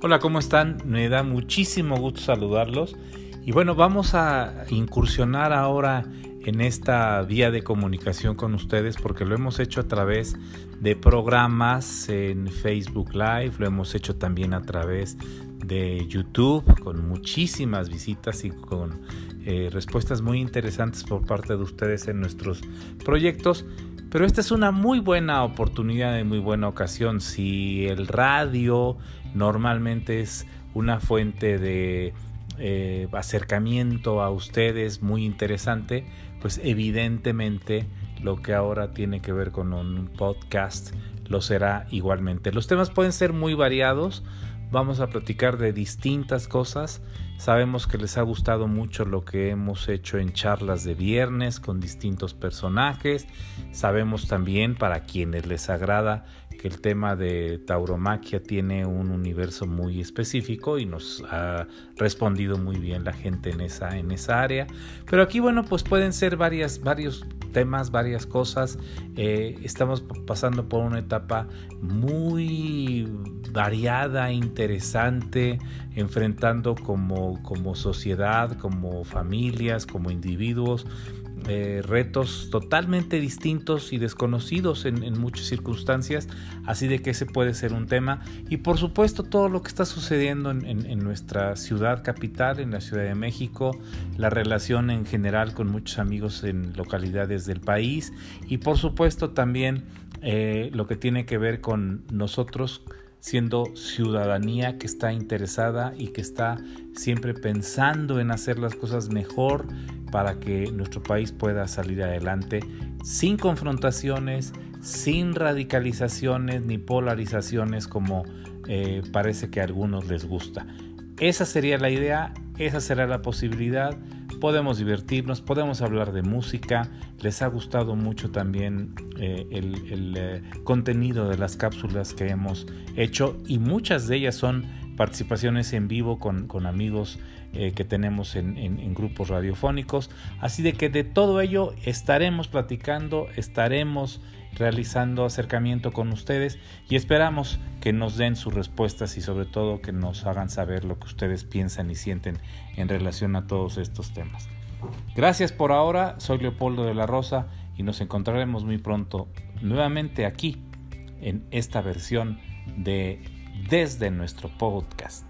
Hola, ¿cómo están? Me da muchísimo gusto saludarlos. Y bueno, vamos a incursionar ahora en esta vía de comunicación con ustedes porque lo hemos hecho a través de programas en Facebook Live, lo hemos hecho también a través de YouTube con muchísimas visitas y con eh, respuestas muy interesantes por parte de ustedes en nuestros proyectos. Pero esta es una muy buena oportunidad y muy buena ocasión. Si el radio normalmente es una fuente de eh, acercamiento a ustedes muy interesante, pues evidentemente lo que ahora tiene que ver con un podcast lo será igualmente. Los temas pueden ser muy variados, vamos a platicar de distintas cosas. Sabemos que les ha gustado mucho lo que hemos hecho en charlas de viernes con distintos personajes. Sabemos también para quienes les agrada que el tema de tauromaquia tiene un universo muy específico y nos ha respondido muy bien la gente en esa, en esa área. Pero aquí, bueno, pues pueden ser varias, varios temas, varias cosas. Eh, estamos pasando por una etapa muy variada, interesante, enfrentando como, como sociedad, como familias, como individuos, eh, retos totalmente distintos y desconocidos en, muchas circunstancias, así de que ese puede ser un tema. Y por supuesto todo lo que está sucediendo en, nuestra ciudad capital, en la Ciudad de México, la relación en general con muchos amigos en localidades del país y por supuesto también eh, lo que tiene que ver con nosotros siendo ciudadanía que está interesada y que está siempre pensando en hacer las cosas mejor para que nuestro país pueda salir adelante sin confrontaciones, sin radicalizaciones ni polarizaciones como eh, parece que a algunos les gusta. Esa sería la idea, esa será la posibilidad podemos divertirnos, podemos hablar de música, les ha gustado mucho también eh, el, eh, contenido de las cápsulas que hemos hecho y muchas de ellas son participaciones en vivo con, amigos eh, que tenemos en, en, grupos radiofónicos. Así de que de todo ello estaremos platicando, estaremos realizando acercamiento con ustedes y esperamos que nos den sus respuestas y sobre todo que nos hagan saber lo que ustedes piensan y sienten en relación a todos estos temas. Gracias por ahora, soy Leopoldo de la Rosa y nos encontraremos muy pronto nuevamente aquí en esta versión de Desde nuestro podcast.